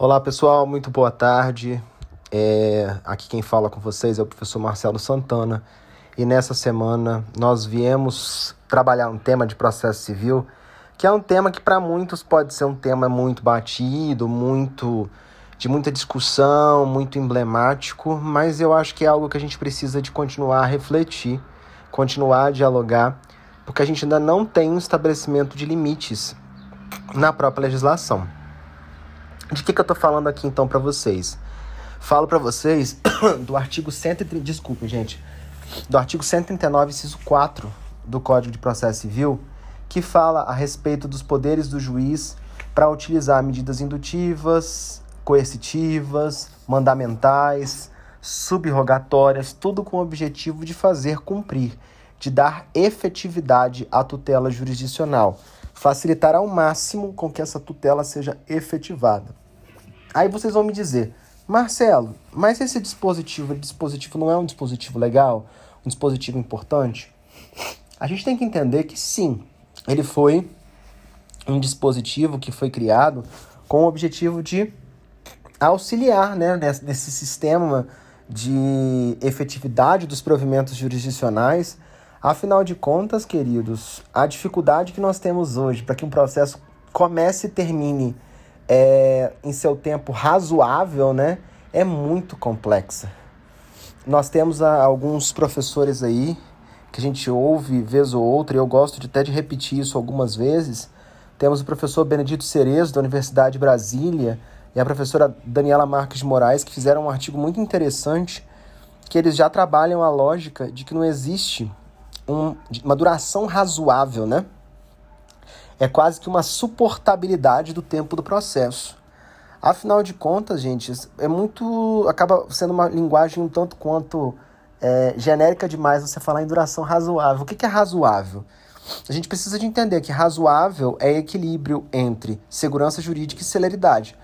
Olá pessoal, muito boa tarde. É, aqui quem fala com vocês é o professor Marcelo Santana e nessa semana nós viemos trabalhar um tema de processo civil que é um tema que para muitos pode ser um tema muito batido, muito de muita discussão, muito emblemático, mas eu acho que é algo que a gente precisa de continuar a refletir, continuar a dialogar, porque a gente ainda não tem um estabelecimento de limites na própria legislação. De que, que eu estou falando aqui então para vocês? Falo para vocês do artigo 130, desculpe, gente, do artigo 139, inciso 4 do Código de Processo Civil, que fala a respeito dos poderes do juiz para utilizar medidas indutivas, coercitivas, mandamentais, subrogatórias, tudo com o objetivo de fazer cumprir, de dar efetividade à tutela jurisdicional, facilitar ao máximo com que essa tutela seja efetivada. Aí vocês vão me dizer, Marcelo, mas esse dispositivo, esse dispositivo não é um dispositivo legal, um dispositivo importante? A gente tem que entender que sim, ele foi um dispositivo que foi criado com o objetivo de auxiliar né, nesse sistema de efetividade dos provimentos jurisdicionais. Afinal de contas, queridos, a dificuldade que nós temos hoje para que um processo comece e termine é, em seu tempo razoável, né, é muito complexa. Nós temos a, alguns professores aí que a gente ouve vez ou outra, e eu gosto de, até de repetir isso algumas vezes. Temos o professor Benedito Cerezo, da Universidade de Brasília, e a professora Daniela Marques de Moraes, que fizeram um artigo muito interessante, que eles já trabalham a lógica de que não existe um, uma duração razoável, né? É quase que uma suportabilidade do tempo do processo. Afinal de contas, gente, é muito. acaba sendo uma linguagem um tanto quanto é, genérica demais você falar em duração razoável. O que, que é razoável? A gente precisa de entender que razoável é equilíbrio entre segurança jurídica e celeridade.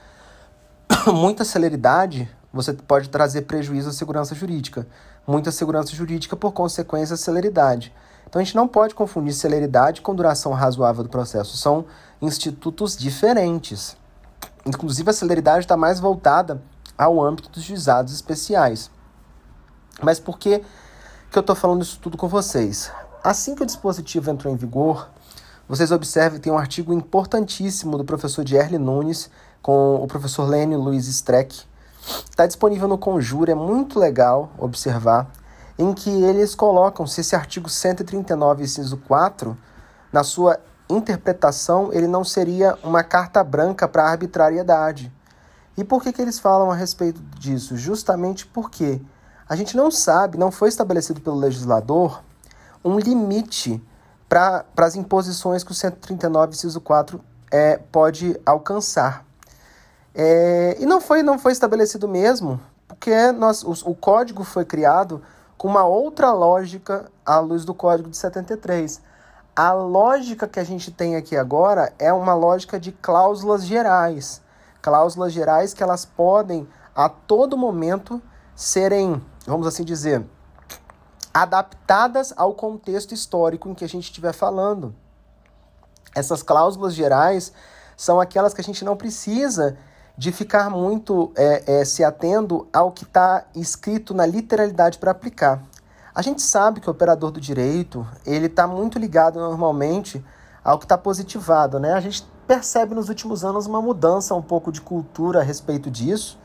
muita celeridade, você pode trazer prejuízo à segurança jurídica. Muita segurança jurídica, por consequência, celeridade. Então a gente não pode confundir celeridade com duração razoável do processo. São institutos diferentes. Inclusive, a celeridade está mais voltada ao âmbito dos juizados especiais. Mas por que, que eu estou falando isso tudo com vocês? Assim que o dispositivo entrou em vigor, vocês observem que tem um artigo importantíssimo do professor Dierle Nunes com o professor Lênio Luiz Streck. Está disponível no Conjure, é muito legal observar, em que eles colocam se esse artigo 139, inciso 4, na sua interpretação, ele não seria uma carta branca para arbitrariedade. E por que, que eles falam a respeito disso? Justamente porque a gente não sabe, não foi estabelecido pelo legislador um limite para as imposições que o 139, inciso 4, é, pode alcançar. É, e não foi, não foi estabelecido mesmo, porque nós, o, o código foi criado com uma outra lógica à luz do código de 73. A lógica que a gente tem aqui agora é uma lógica de cláusulas gerais. Cláusulas gerais que elas podem a todo momento serem, vamos assim dizer, adaptadas ao contexto histórico em que a gente estiver falando. Essas cláusulas gerais são aquelas que a gente não precisa de ficar muito é, é, se atendo ao que está escrito na literalidade para aplicar. A gente sabe que o operador do direito ele está muito ligado normalmente ao que está positivado, né? A gente percebe nos últimos anos uma mudança um pouco de cultura a respeito disso,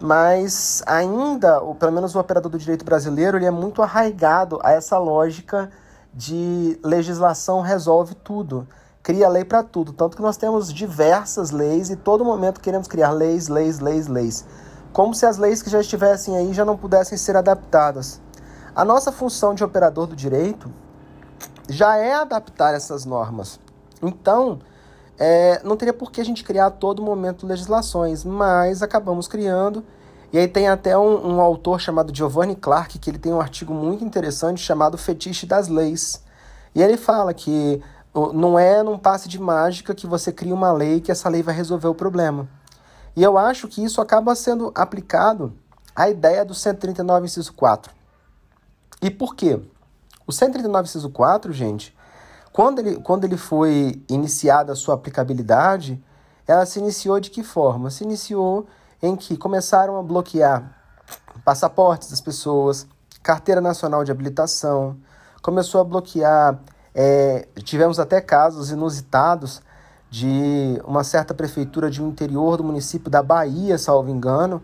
mas ainda, ou pelo menos o operador do direito brasileiro, ele é muito arraigado a essa lógica de legislação resolve tudo cria lei para tudo. Tanto que nós temos diversas leis e todo momento queremos criar leis, leis, leis, leis. Como se as leis que já estivessem aí já não pudessem ser adaptadas. A nossa função de operador do direito já é adaptar essas normas. Então, é, não teria por que a gente criar a todo momento legislações, mas acabamos criando. E aí tem até um, um autor chamado Giovanni Clark, que ele tem um artigo muito interessante chamado Fetiche das Leis. E ele fala que não é num passe de mágica que você cria uma lei que essa lei vai resolver o problema. E eu acho que isso acaba sendo aplicado à ideia do 139, inciso 4. E por quê? O 139, inciso 4, gente, quando ele, quando ele foi iniciada a sua aplicabilidade, ela se iniciou de que forma? Se iniciou em que começaram a bloquear passaportes das pessoas, carteira nacional de habilitação, começou a bloquear. É, tivemos até casos inusitados de uma certa prefeitura de um interior do município da Bahia, salvo engano,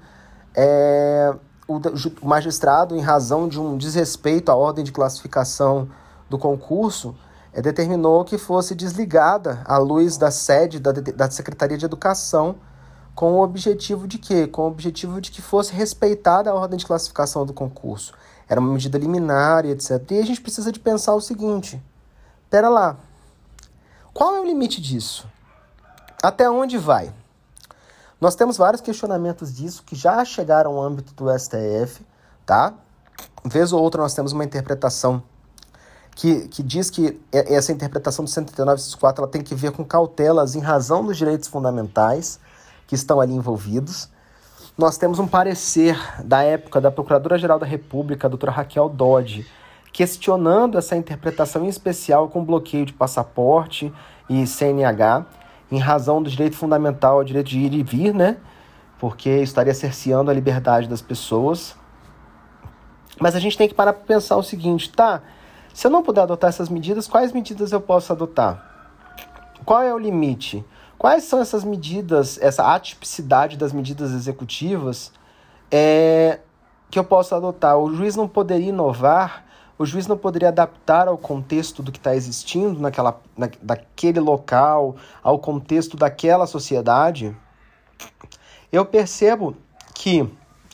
é, o, o magistrado, em razão de um desrespeito à ordem de classificação do concurso, é, determinou que fosse desligada a luz da sede da, da Secretaria de Educação com o objetivo de quê? Com o objetivo de que fosse respeitada a ordem de classificação do concurso. Era uma medida liminar e etc. E a gente precisa de pensar o seguinte: pera lá, qual é o limite disso? Até onde vai? Nós temos vários questionamentos disso que já chegaram ao âmbito do STF, tá? Vez ou outra nós temos uma interpretação que, que diz que essa interpretação do 139.4 ela tem que ver com cautelas em razão dos direitos fundamentais que estão ali envolvidos. Nós temos um parecer da época da Procuradora-Geral da República, a doutora Raquel Dodge, questionando essa interpretação em especial com bloqueio de passaporte e CNH, em razão do direito fundamental ao direito de ir e vir, né? Porque estaria cerceando a liberdade das pessoas. Mas a gente tem que parar para pensar o seguinte, tá? Se eu não puder adotar essas medidas, quais medidas eu posso adotar? Qual é o limite? Quais são essas medidas, essa atipicidade das medidas executivas é, que eu posso adotar? O juiz não poderia inovar, o juiz não poderia adaptar ao contexto do que está existindo naquela, na, daquele local, ao contexto daquela sociedade? Eu percebo que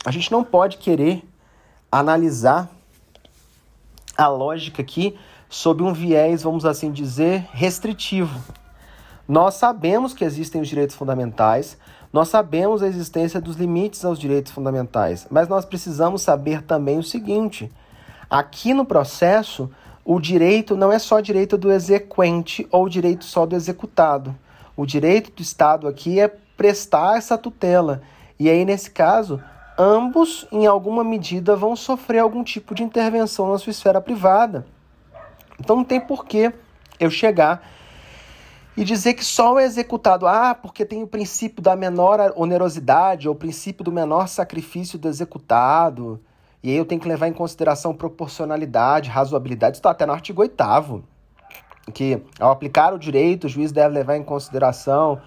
a gente não pode querer analisar a lógica aqui sob um viés, vamos assim dizer, restritivo. Nós sabemos que existem os direitos fundamentais, nós sabemos a existência dos limites aos direitos fundamentais, mas nós precisamos saber também o seguinte: aqui no processo, o direito não é só direito do exequente ou direito só do executado. O direito do Estado aqui é prestar essa tutela. E aí, nesse caso, ambos, em alguma medida, vão sofrer algum tipo de intervenção na sua esfera privada. Então não tem porquê eu chegar e dizer que só o executado, ah, porque tem o princípio da menor onerosidade ou o princípio do menor sacrifício do executado, e aí eu tenho que levar em consideração proporcionalidade, razoabilidade, está até no artigo 8 que ao aplicar o direito, o juiz deve levar em consideração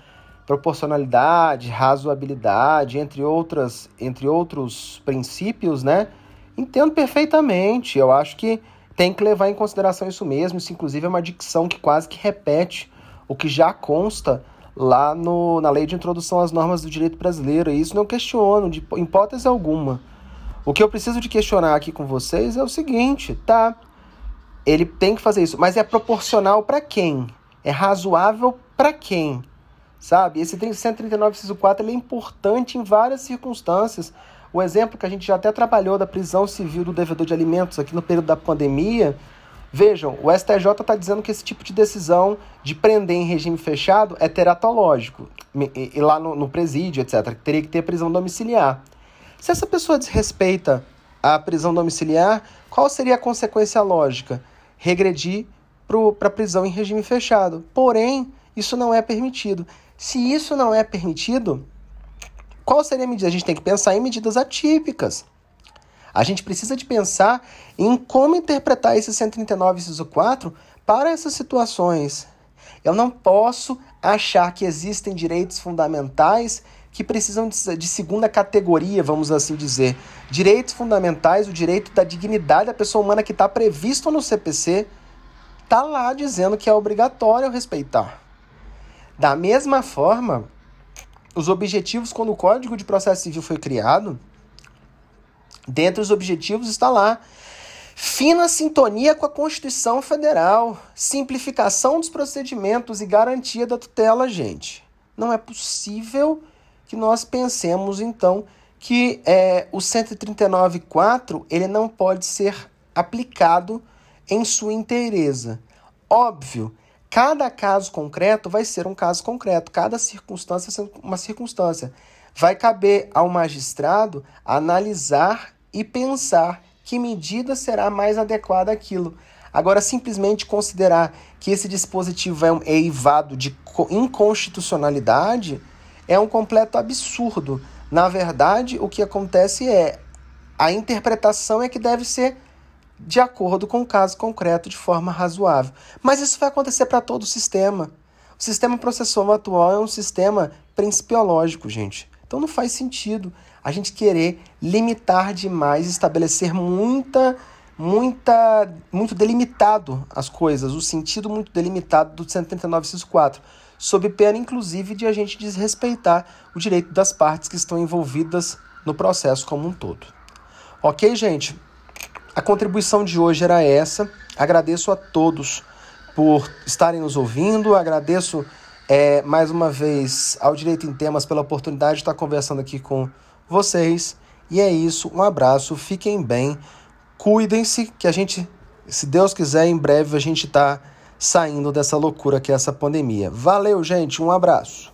proporcionalidade, razoabilidade, entre outras, entre outros princípios, né? Entendo perfeitamente. Eu acho que tem que levar em consideração isso mesmo. Isso, inclusive, é uma dicção que quase que repete o que já consta lá no, na lei de introdução às normas do direito brasileiro. E isso não questiono, de hipótese alguma. O que eu preciso de questionar aqui com vocês é o seguinte, tá? Ele tem que fazer isso, mas é proporcional para quem? É razoável para quem? Sabe? Esse 139 inciso 4 é importante em várias circunstâncias. O exemplo que a gente já até trabalhou da prisão civil do devedor de alimentos aqui no período da pandemia, Vejam, o STJ está dizendo que esse tipo de decisão de prender em regime fechado é teratológico, e, e lá no, no presídio, etc. Teria que ter prisão domiciliar. Se essa pessoa desrespeita a prisão domiciliar, qual seria a consequência lógica? Regredir para a prisão em regime fechado. Porém, isso não é permitido. Se isso não é permitido, qual seria a medida? A gente tem que pensar em medidas atípicas. A gente precisa de pensar em como interpretar esse 139 inciso 4 para essas situações. Eu não posso achar que existem direitos fundamentais que precisam de, segunda categoria, vamos assim dizer. Direitos fundamentais, o direito da dignidade da pessoa humana que está previsto no CPC, está lá dizendo que é obrigatório respeitar. Da mesma forma, os objetivos, quando o Código de Processo Civil foi criado, Dentre os objetivos está lá fina sintonia com a Constituição Federal, simplificação dos procedimentos e garantia da tutela, gente. Não é possível que nós pensemos então que é, o 139.4 ele não pode ser aplicado em sua inteireza. Óbvio, cada caso concreto vai ser um caso concreto, cada circunstância ser uma circunstância. Vai caber ao magistrado analisar e pensar que medida será mais adequada àquilo. Agora, simplesmente considerar que esse dispositivo é, é eivado de inconstitucionalidade, é um completo absurdo. Na verdade, o que acontece é a interpretação é que deve ser de acordo com o caso concreto de forma razoável. Mas isso vai acontecer para todo o sistema. O sistema processual atual é um sistema principiológico, gente. Então não faz sentido a gente querer limitar demais, estabelecer muita, muita, muito delimitado as coisas, o sentido muito delimitado do 139.64, sob pena inclusive de a gente desrespeitar o direito das partes que estão envolvidas no processo como um todo. Ok, gente? A contribuição de hoje era essa. Agradeço a todos por estarem nos ouvindo, agradeço é, mais uma vez ao Direito em Temas pela oportunidade de estar conversando aqui com vocês. E é isso, um abraço, fiquem bem, cuidem-se, que a gente, se Deus quiser, em breve a gente está saindo dessa loucura que é essa pandemia. Valeu, gente, um abraço.